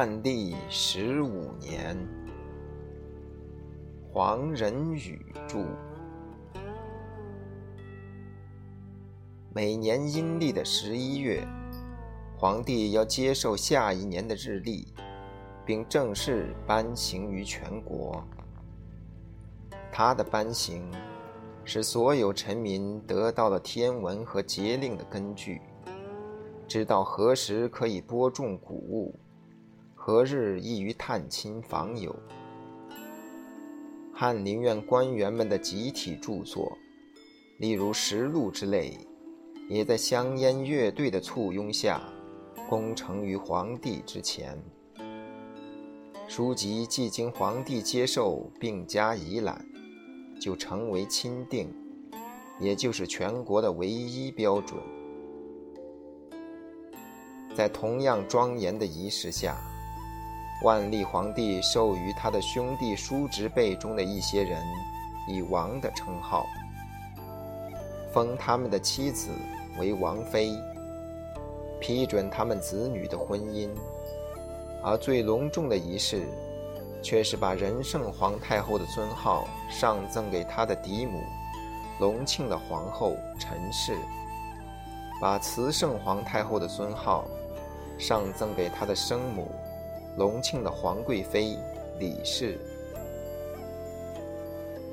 万历十五年，黄仁宇著。每年阴历的十一月，皇帝要接受下一年的日历，并正式颁行于全国。他的颁行，使所有臣民得到了天文和节令的根据，知道何时可以播种谷物。何日易于探亲访友？翰林院官员们的集体著作，例如实录之类，也在香烟乐队的簇拥下，功成于皇帝之前。书籍既经皇帝接受并加以览，就成为钦定，也就是全国的唯一标准。在同样庄严的仪式下。万历皇帝授予他的兄弟叔侄辈中的一些人以王的称号，封他们的妻子为王妃，批准他们子女的婚姻，而最隆重的仪式，却是把仁圣皇太后的尊号上赠给他的嫡母隆庆的皇后陈氏，把慈圣皇太后的尊号上赠给他的生母。隆庆的皇贵妃李氏，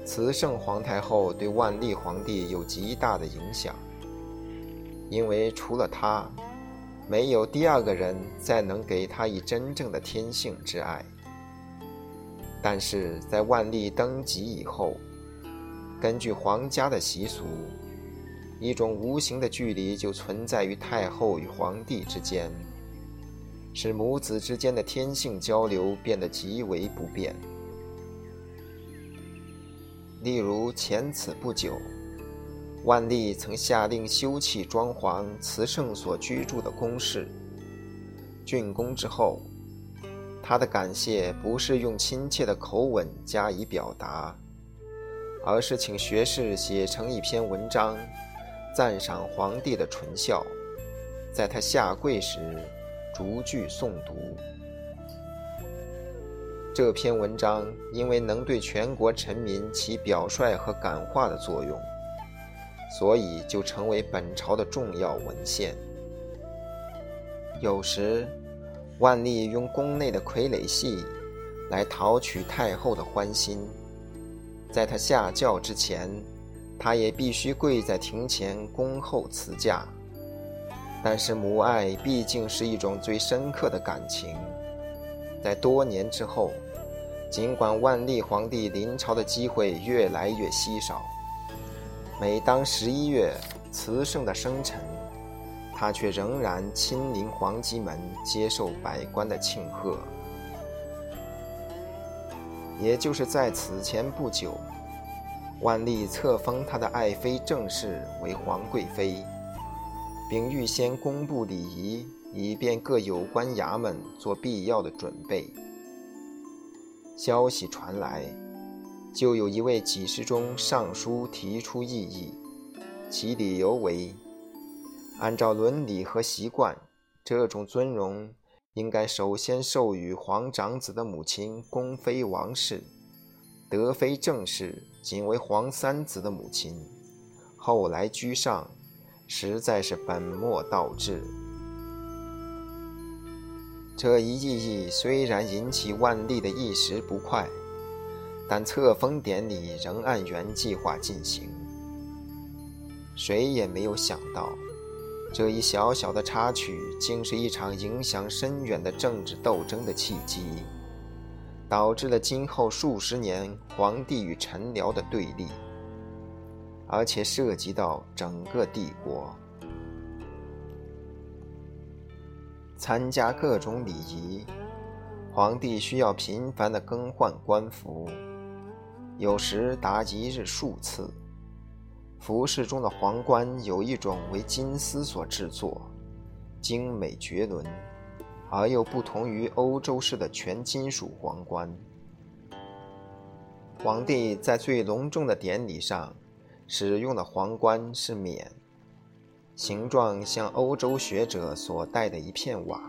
慈圣皇太后对万历皇帝有极大的影响，因为除了她，没有第二个人再能给她以真正的天性之爱。但是在万历登基以后，根据皇家的习俗，一种无形的距离就存在于太后与皇帝之间。使母子之间的天性交流变得极为不便。例如，前此不久，万历曾下令修葺装潢慈圣所居住的宫室。竣工之后，他的感谢不是用亲切的口吻加以表达，而是请学士写成一篇文章，赞赏皇帝的纯孝，在他下跪时。逐句诵读。这篇文章因为能对全国臣民起表率和感化的作用，所以就成为本朝的重要文献。有时，万历用宫内的傀儡戏来讨取太后的欢心，在他下轿之前，他也必须跪在庭前恭候赐驾。但是母爱毕竟是一种最深刻的感情，在多年之后，尽管万历皇帝临朝的机会越来越稀少，每当十一月慈圣的生辰，他却仍然亲临皇极门接受百官的庆贺。也就是在此前不久，万历册封他的爱妃郑氏为皇贵妃。并预先公布礼仪，以便各有关衙门做必要的准备。消息传来，就有一位给事中上书提出异议，其理由为：按照伦理和习惯，这种尊荣应该首先授予皇长子的母亲宫妃王氏，德妃郑氏仅为皇三子的母亲，后来居上。实在是本末倒置。这一异议虽然引起万历的一时不快，但册封典礼仍按原计划进行。谁也没有想到，这一小小的插曲竟是一场影响深远的政治斗争的契机，导致了今后数十年皇帝与臣僚的对立。而且涉及到整个帝国，参加各种礼仪，皇帝需要频繁的更换官服，有时达一日数次。服饰中的皇冠有一种为金丝所制作，精美绝伦，而又不同于欧洲式的全金属皇冠。皇帝在最隆重的典礼上。使用的皇冠是冕，形状像欧洲学者所戴的一片瓦。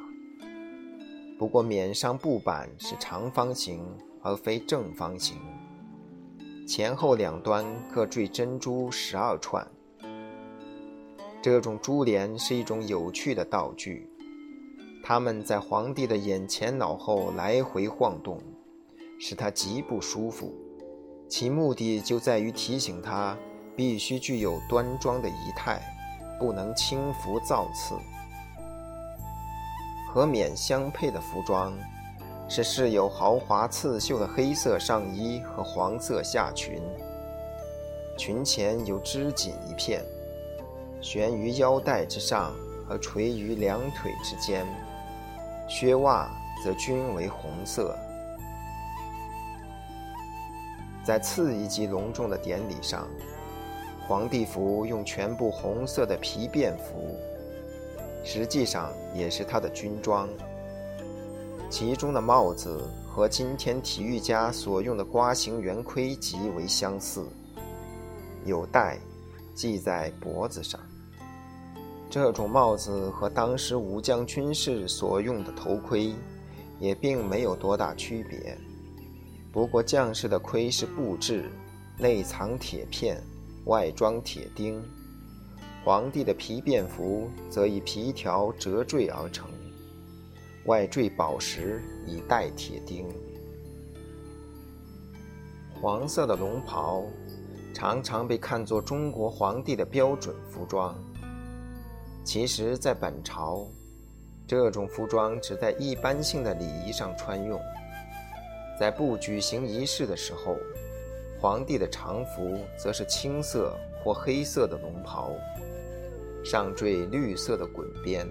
不过冕上布板是长方形而非正方形，前后两端各缀珍珠十二串。这种珠帘是一种有趣的道具，它们在皇帝的眼前脑后来回晃动，使他极不舒服。其目的就在于提醒他必须具有端庄的仪态，不能轻浮造次。和冕相配的服装，是饰有豪华刺绣的黑色上衣和黄色下裙，裙前有织锦一片。悬于腰带之上和垂于两腿之间，靴袜则均为红色。在次一级隆重的典礼上，皇帝服用全部红色的皮便服，实际上也是他的军装。其中的帽子和今天体育家所用的瓜形圆盔极为相似，有带。系在脖子上。这种帽子和当时武将军士所用的头盔也并没有多大区别。不过将士的盔是布制，内藏铁片，外装铁钉；皇帝的皮便服则以皮条折坠而成，外缀宝石以代铁钉。黄色的龙袍。常常被看作中国皇帝的标准服装。其实，在本朝，这种服装只在一般性的礼仪上穿用。在不举行仪式的时候，皇帝的常服则是青色或黑色的龙袍，上缀绿色的滚边。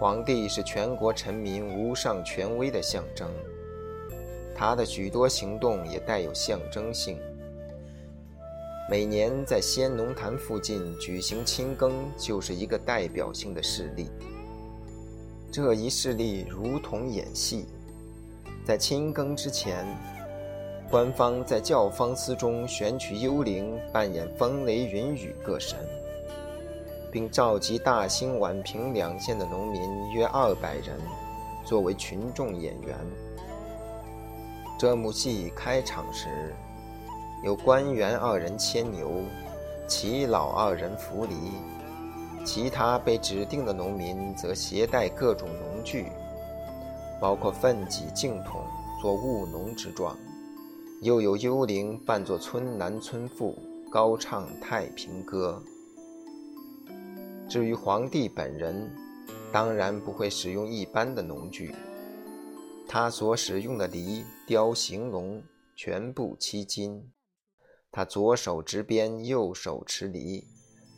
皇帝是全国臣民无上权威的象征。他的许多行动也带有象征性。每年在先农坛附近举行亲耕，就是一个代表性的事例。这一事例如同演戏，在亲耕之前，官方在教坊司中选取幽灵扮演风雷云雨各神，并召集大兴、宛平两县的农民约二百人，作为群众演员。这幕戏开场时，有官员二人牵牛，齐老二人扶犁，其他被指定的农民则携带各种农具，包括粪箕、净桶，做务农之状。又有幽灵扮作村男村妇，高唱太平歌。至于皇帝本人，当然不会使用一般的农具。他所使用的犁雕形龙，全部漆金。他左手执鞭，右手持犁，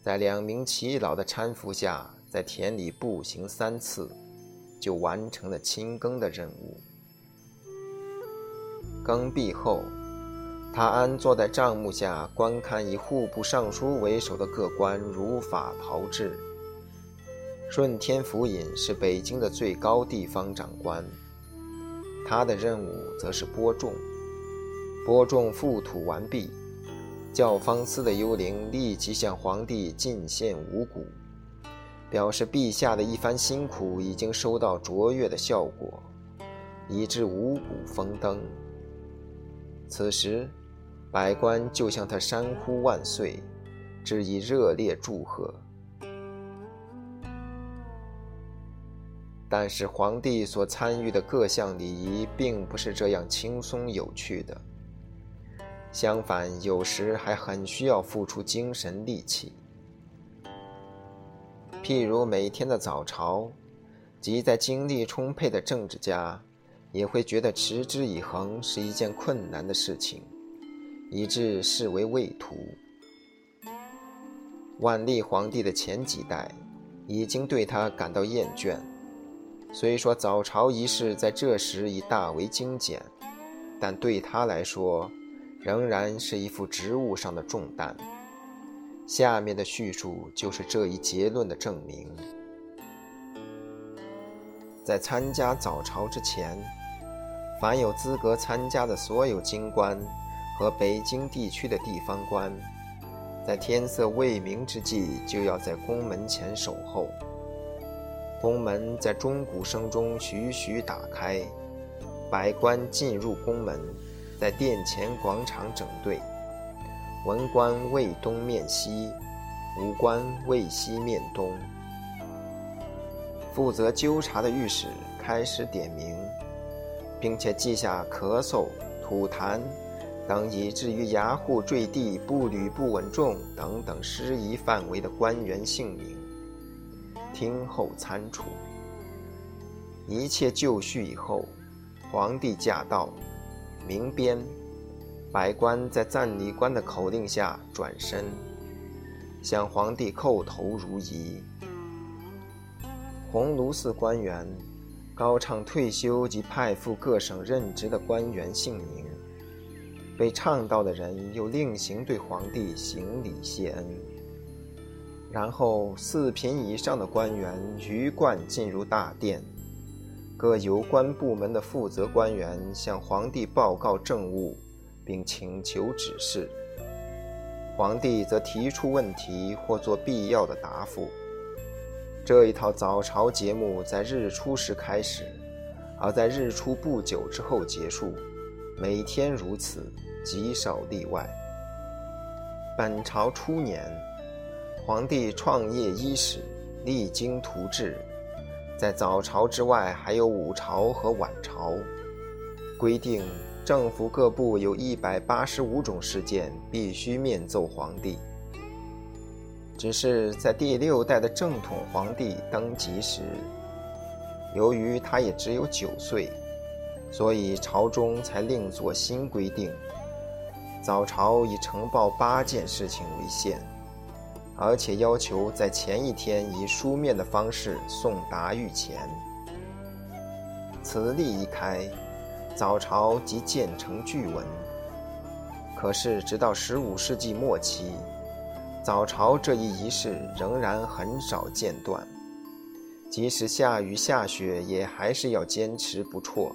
在两名耆老的搀扶下，在田里步行三次，就完成了清耕的任务。耕毕后，他安坐在帐幕下，观看以户部尚书为首的各官如法炮制。顺天府尹是北京的最高地方长官。他的任务则是播种，播种覆土完毕，教坊司的幽灵立即向皇帝进献五谷，表示陛下的一番辛苦已经收到卓越的效果，以致五谷丰登。此时，百官就向他山呼万岁，致以热烈祝贺。但是皇帝所参与的各项礼仪并不是这样轻松有趣的，相反，有时还很需要付出精神力气。譬如每天的早朝，即在精力充沛的政治家，也会觉得持之以恒是一件困难的事情，以致视为畏途。万历皇帝的前几代，已经对他感到厌倦。虽说早朝仪式在这时已大为精简，但对他来说，仍然是一副职务上的重担。下面的叙述就是这一结论的证明。在参加早朝之前，凡有资格参加的所有京官和北京地区的地方官，在天色未明之际，就要在宫门前守候。宫门在钟鼓声中徐徐打开，百官进入宫门，在殿前广场整队。文官为东面西，武官为西面东。负责纠察的御史开始点名，并且记下咳嗽、吐痰等以至于牙户坠地、步履不稳重等等失仪范围的官员姓名，听候参处。一切就绪以后，皇帝驾到，鸣鞭，百官在赞礼官的口令下转身，向皇帝叩头如仪。鸿胪寺官员高唱退休及派赴各省任职的官员姓名，被唱到的人又另行对皇帝行礼谢恩。然后四品以上的官员鱼贯进入大殿，各有关部门的负责官员向皇帝报告政务，并请求指示，皇帝则提出问题或做必要的答复。这一套早朝节目在日出时开始，而在日出不久之后结束，每天如此，极少例外。本朝初年，皇帝创业伊始，励精图治，在早朝之外还有午朝和晚朝，规定政府各部有一百八十五种事件必须面奏皇帝。只是在第六代的正统皇帝登基时，由于他也只有九岁，所以朝中才另作新规定：早朝以呈报八件事情为限，而且要求在前一天以书面的方式送达御前。此例一开，早朝即渐成巨文。可是直到十五世纪末期。早朝这一仪式仍然很少间断，即使下雨下雪，也还是要坚持不辍。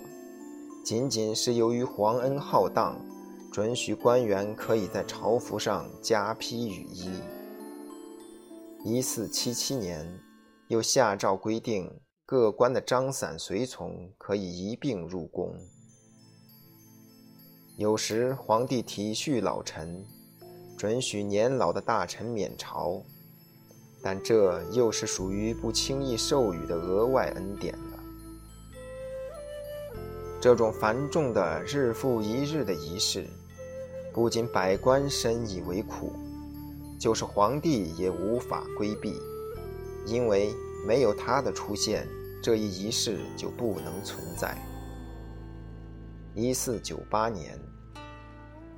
仅仅是由于皇恩浩荡，准许官员可以在朝服上加披雨衣。一四七七年，又下诏规定，各官的张伞随从可以一并入宫。有时皇帝体恤老臣。准许年老的大臣免朝，但这又是属于不轻易授予的额外恩典了。这种繁重的日复一日的仪式，不仅百官深以为苦，就是皇帝也无法规避，因为没有他的出现，这一仪式就不能存在。一四九八年。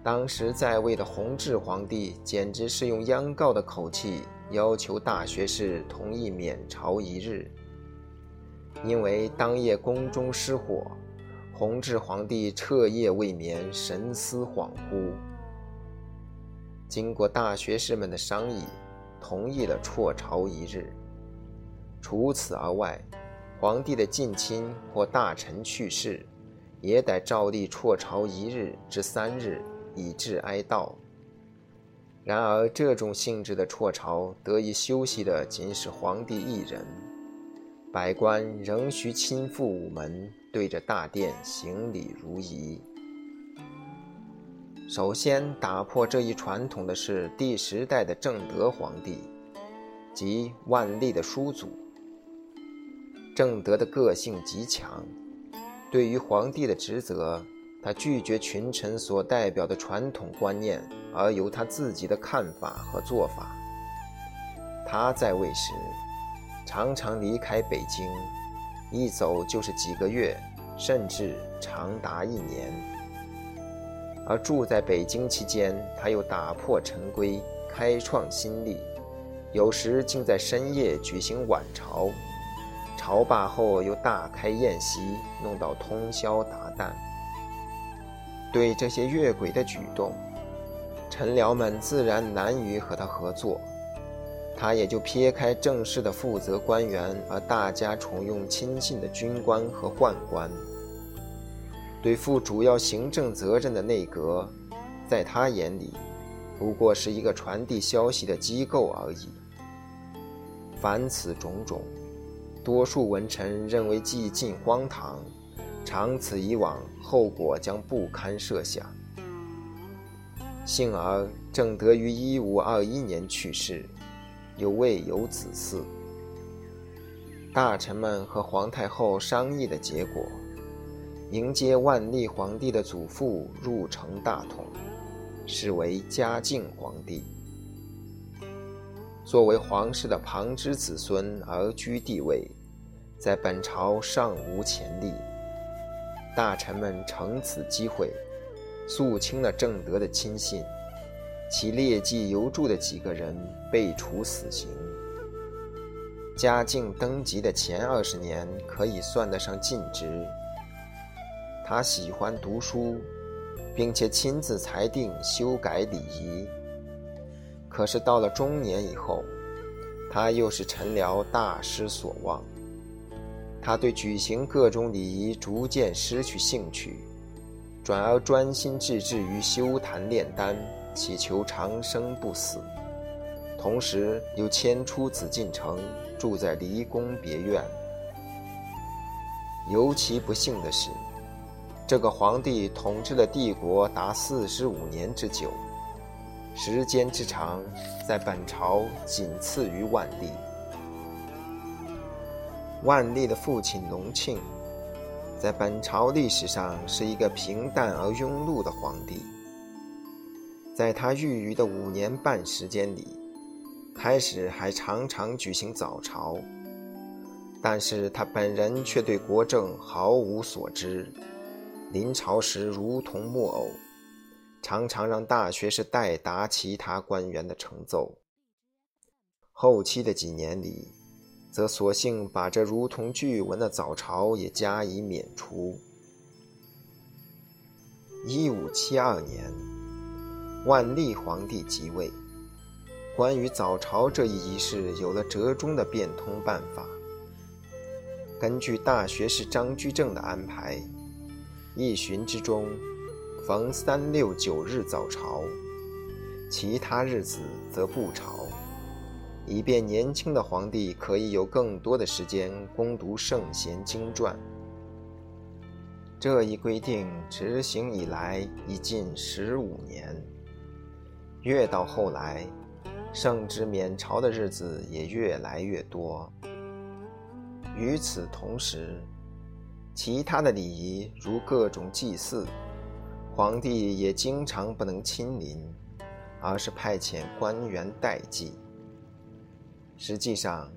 当时在位的弘治皇帝简直是用央告的口气要求大学士同意免朝一日，因为当夜宫中失火，弘治皇帝彻夜未眠，神思恍惚。经过大学士们的商议，同意了辍朝一日。除此而外，皇帝的近亲或大臣去世，也得照例辍朝一日至三日。以致哀悼。然而，这种性质的辍朝得以休息的仅是皇帝一人，百官仍需亲赴午门，对着大殿行礼如仪。首先打破这一传统的是第十代的正德皇帝，即万历的叔祖。正德的个性极强，对于皇帝的职责。他拒绝群臣所代表的传统观念，而有他自己的看法和做法。他在位时，常常离开北京，一走就是几个月，甚至长达一年。而住在北京期间，他又打破陈规，开创新例，有时竟在深夜举行晚朝，朝罢后又大开宴席，弄到通宵达旦。对这些越轨的举动，臣僚们自然难于和他合作，他也就撇开正式的负责官员，而大家重用亲信的军官和宦官。对负主要行政责任的内阁，在他眼里，不过是一个传递消息的机构而已。凡此种种，多数文臣认为既尽荒唐，长此以往，后果将不堪设想。幸而正德于一五二一年去世，又未有子嗣。大臣们和皇太后商议的结果，迎接万历皇帝的祖父入城大统，是为嘉靖皇帝。作为皇室的旁支子孙而居帝位，在本朝尚无前例。大臣们乘此机会。肃清了正德的亲信，其劣迹尤著的几个人被处死刑。嘉靖登基的前二十年可以算得上尽职。他喜欢读书，并且亲自裁定修改礼仪。可是到了中年以后，他又是臣僚大失所望。他对举行各种礼仪逐渐失去兴趣。转而专心致志于修坛炼丹，祈求长生不死。同时又迁出紫禁城，住在离宫别院。尤其不幸的是，这个皇帝统治了帝国达四十五年之久，时间之长，在本朝仅次于万历。万历的父亲隆庆。在本朝历史上是一个平淡而庸碌的皇帝。在他御余的五年半时间里，开始还常常举行早朝，但是他本人却对国政毫无所知，临朝时如同木偶，常常让大学士代答其他官员的呈奏。后期的几年里。则索性把这如同巨文的早朝也加以免除。一五七二年，万历皇帝即位，关于早朝这一仪式有了折中的变通办法。根据大学士张居正的安排，一旬之中，逢三六九日早朝，其他日子则不朝。以便年轻的皇帝可以有更多的时间攻读圣贤经传。这一规定执行以来已近十五年，越到后来，圣旨免朝的日子也越来越多。与此同时，其他的礼仪如各种祭祀，皇帝也经常不能亲临，而是派遣官员代祭。实际上，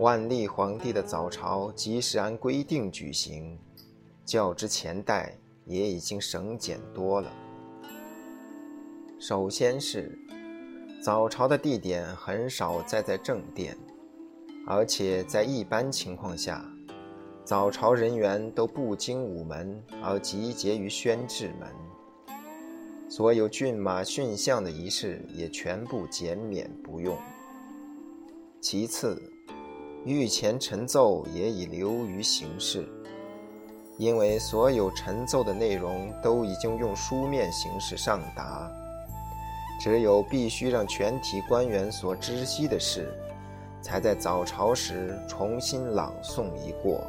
万历皇帝的早朝即使按规定举行，较之前代也已经省俭多了。首先是早朝的地点很少再在正殿，而且在一般情况下，早朝人员都不经午门而集结于宣制门，所有骏马驯象的仪式也全部减免不用。其次，御前陈奏也已流于形式，因为所有陈奏的内容都已经用书面形式上达，只有必须让全体官员所知悉的事，才在早朝时重新朗诵一过。